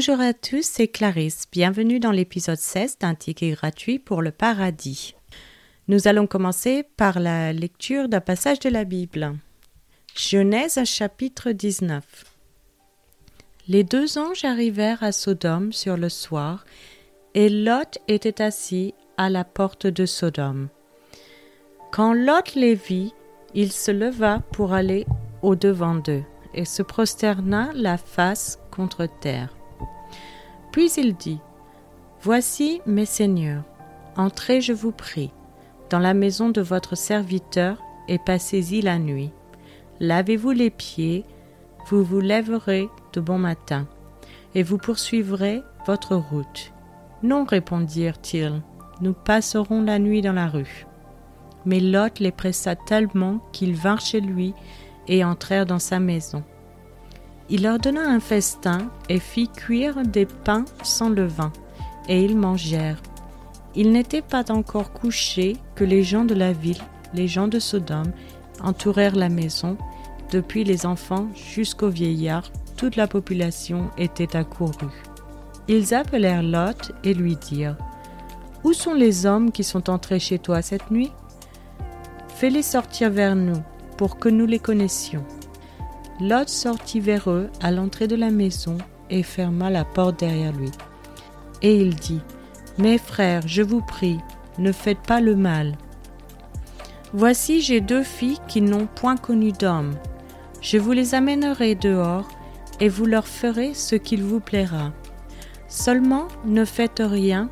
Bonjour à tous, c'est Clarisse. Bienvenue dans l'épisode 16 d'un ticket gratuit pour le paradis. Nous allons commencer par la lecture d'un passage de la Bible. Genèse chapitre 19. Les deux anges arrivèrent à Sodome sur le soir, et Lot était assis à la porte de Sodome. Quand Lot les vit, il se leva pour aller au devant d'eux, et se prosterna la face contre terre. Puis il dit, Voici mes seigneurs, entrez, je vous prie, dans la maison de votre serviteur, et passez-y la nuit. Lavez-vous les pieds, vous vous lèverez de bon matin, et vous poursuivrez votre route. Non, répondirent-ils, nous passerons la nuit dans la rue. Mais Lot les pressa tellement qu'ils vinrent chez lui et entrèrent dans sa maison. Il leur donna un festin et fit cuire des pains sans levain, et ils mangèrent. Ils n'étaient pas encore couchés que les gens de la ville, les gens de Sodome, entourèrent la maison, depuis les enfants jusqu'aux vieillards, toute la population était accourue. Ils appelèrent Lot et lui dirent Où sont les hommes qui sont entrés chez toi cette nuit? Fais-les sortir vers nous, pour que nous les connaissions. Lot sortit vers eux à l'entrée de la maison et ferma la porte derrière lui. Et il dit, Mes frères, je vous prie, ne faites pas le mal. Voici j'ai deux filles qui n'ont point connu d'homme. Je vous les amènerai dehors, et vous leur ferez ce qu'il vous plaira. Seulement ne faites rien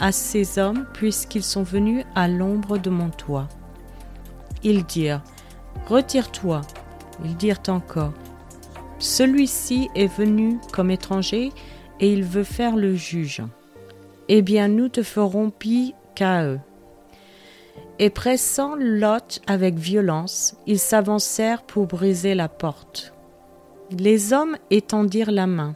à ces hommes, puisqu'ils sont venus à l'ombre de mon toit. Ils dirent, Retire-toi, ils dirent encore, Celui-ci est venu comme étranger et il veut faire le juge. Eh bien, nous te ferons pis qu'à eux. Et pressant Lot avec violence, ils s'avancèrent pour briser la porte. Les hommes étendirent la main,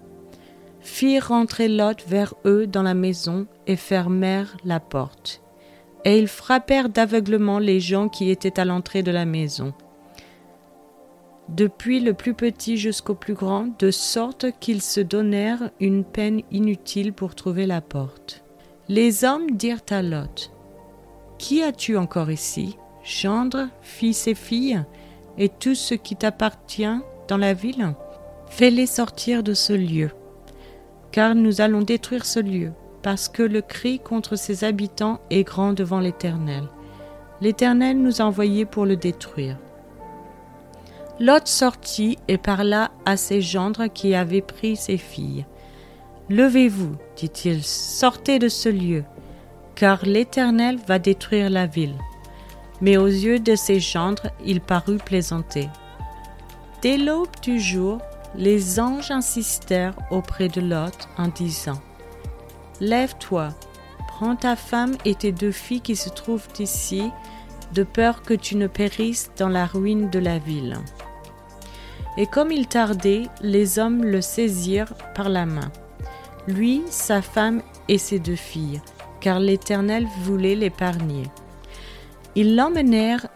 firent rentrer Lot vers eux dans la maison et fermèrent la porte. Et ils frappèrent d'aveuglement les gens qui étaient à l'entrée de la maison depuis le plus petit jusqu'au plus grand, de sorte qu'ils se donnèrent une peine inutile pour trouver la porte. Les hommes dirent à Lot, Qui as-tu encore ici? Gendre, fils et filles, et tout ce qui t'appartient dans la ville? Fais-les sortir de ce lieu, car nous allons détruire ce lieu, parce que le cri contre ses habitants est grand devant l'Éternel. L'Éternel nous a envoyés pour le détruire. Lot sortit et parla à ses gendres qui avaient pris ses filles. Levez-vous, dit-il, sortez de ce lieu, car l'Éternel va détruire la ville. Mais aux yeux de ses gendres, il parut plaisanter. Dès l'aube du jour, les anges insistèrent auprès de Lot en disant Lève-toi, prends ta femme et tes deux filles qui se trouvent ici, de peur que tu ne périsses dans la ruine de la ville. Et comme il tardait, les hommes le saisirent par la main, lui, sa femme et ses deux filles, car l'Éternel voulait l'épargner. Ils l'emmenèrent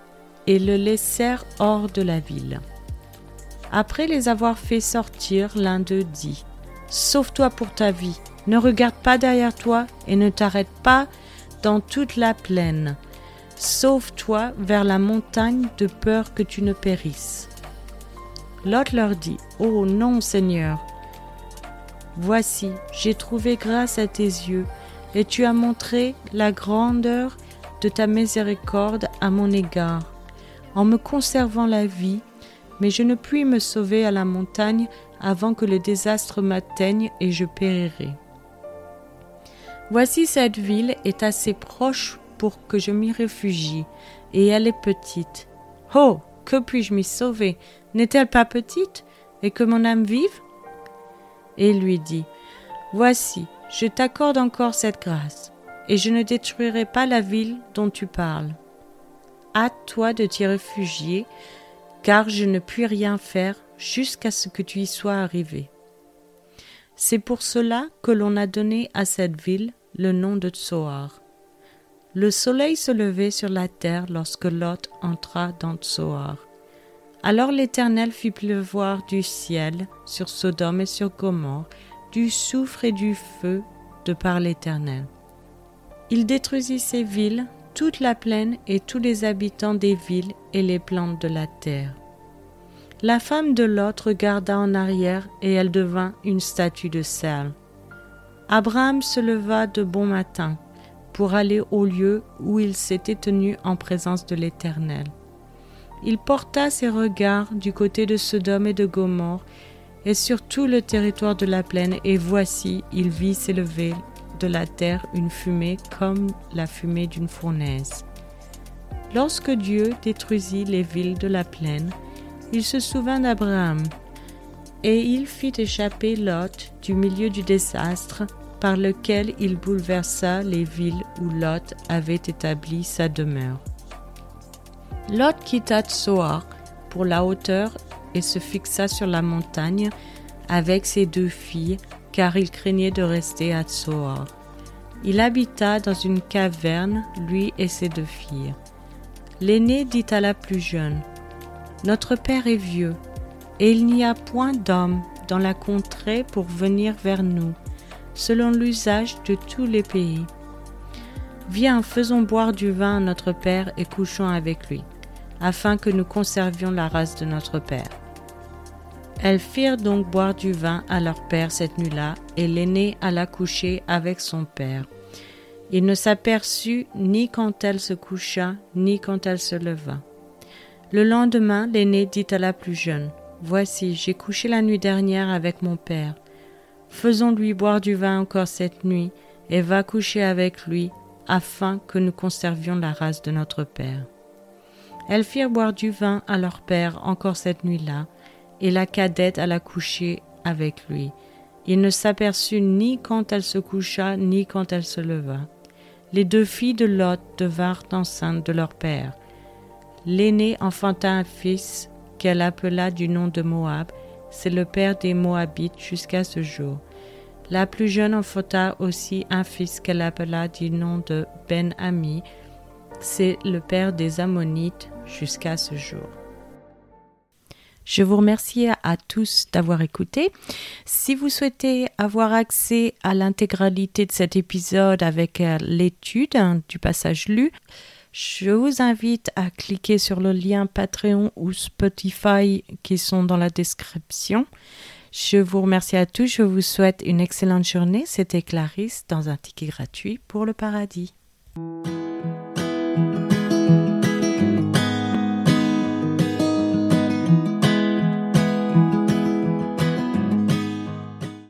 et le laissèrent hors de la ville. Après les avoir fait sortir, l'un d'eux dit, Sauve-toi pour ta vie, ne regarde pas derrière toi et ne t'arrête pas dans toute la plaine. Sauve-toi vers la montagne de peur que tu ne périsses. Lot leur dit, Oh non, Seigneur, voici, j'ai trouvé grâce à tes yeux, et tu as montré la grandeur de ta miséricorde à mon égard, en me conservant la vie, mais je ne puis me sauver à la montagne avant que le désastre m'atteigne et je périrai. Voici cette ville est assez proche pour que je m'y réfugie, et elle est petite. Oh que puis-je m'y sauver? N'est-elle pas petite Et que mon âme vive? Et il lui dit Voici, je t'accorde encore cette grâce, et je ne détruirai pas la ville dont tu parles. Hâte-toi de t'y réfugier, car je ne puis rien faire jusqu'à ce que tu y sois arrivé. C'est pour cela que l'on a donné à cette ville le nom de Tsoar. Le soleil se levait sur la terre lorsque Lot entra dans Tsoar. Alors l'Éternel fit pleuvoir du ciel sur Sodome et sur Gomorre du soufre et du feu de par l'Éternel. Il détruisit ces villes, toute la plaine et tous les habitants des villes et les plantes de la terre. La femme de Lot regarda en arrière et elle devint une statue de sel. Abraham se leva de bon matin pour aller au lieu où il s'était tenu en présence de l'Éternel. Il porta ses regards du côté de Sodome et de Gomorre et sur tout le territoire de la plaine, et voici, il vit s'élever de la terre une fumée comme la fumée d'une fournaise. Lorsque Dieu détruisit les villes de la plaine, il se souvint d'Abraham, et il fit échapper Lot du milieu du désastre par lequel il bouleversa les villes où Lot avait établi sa demeure. Lot quitta Tsoar pour la hauteur et se fixa sur la montagne avec ses deux filles car il craignait de rester à Tsoar. Il habita dans une caverne, lui et ses deux filles. L'aîné dit à la plus jeune, Notre père est vieux, et il n'y a point d'homme dans la contrée pour venir vers nous, selon l'usage de tous les pays. Viens, faisons boire du vin à notre père et couchons avec lui, afin que nous conservions la race de notre père. Elles firent donc boire du vin à leur père cette nuit-là, et l'aînée alla coucher avec son père. Il ne s'aperçut ni quand elle se coucha, ni quand elle se leva. Le lendemain, l'aînée dit à la plus jeune, Voici, j'ai couché la nuit dernière avec mon père. Faisons-lui boire du vin encore cette nuit, et va coucher avec lui, afin que nous conservions la race de notre père. Elles firent boire du vin à leur père encore cette nuit-là, et la cadette alla coucher avec lui. Il ne s'aperçut ni quand elle se coucha, ni quand elle se leva. Les deux filles de Lot devinrent enceintes de leur père. L'aînée enfanta un fils qu'elle appela du nom de Moab. C'est le père des Moabites jusqu'à ce jour. La plus jeune enfanta aussi un fils qu'elle appela du nom de Ben-Ami. C'est le père des Ammonites jusqu'à ce jour. Je vous remercie à tous d'avoir écouté. Si vous souhaitez avoir accès à l'intégralité de cet épisode avec euh, l'étude hein, du passage lu, je vous invite à cliquer sur le lien Patreon ou Spotify qui sont dans la description. Je vous remercie à tous. Je vous souhaite une excellente journée. C'était Clarisse dans un ticket gratuit pour le paradis.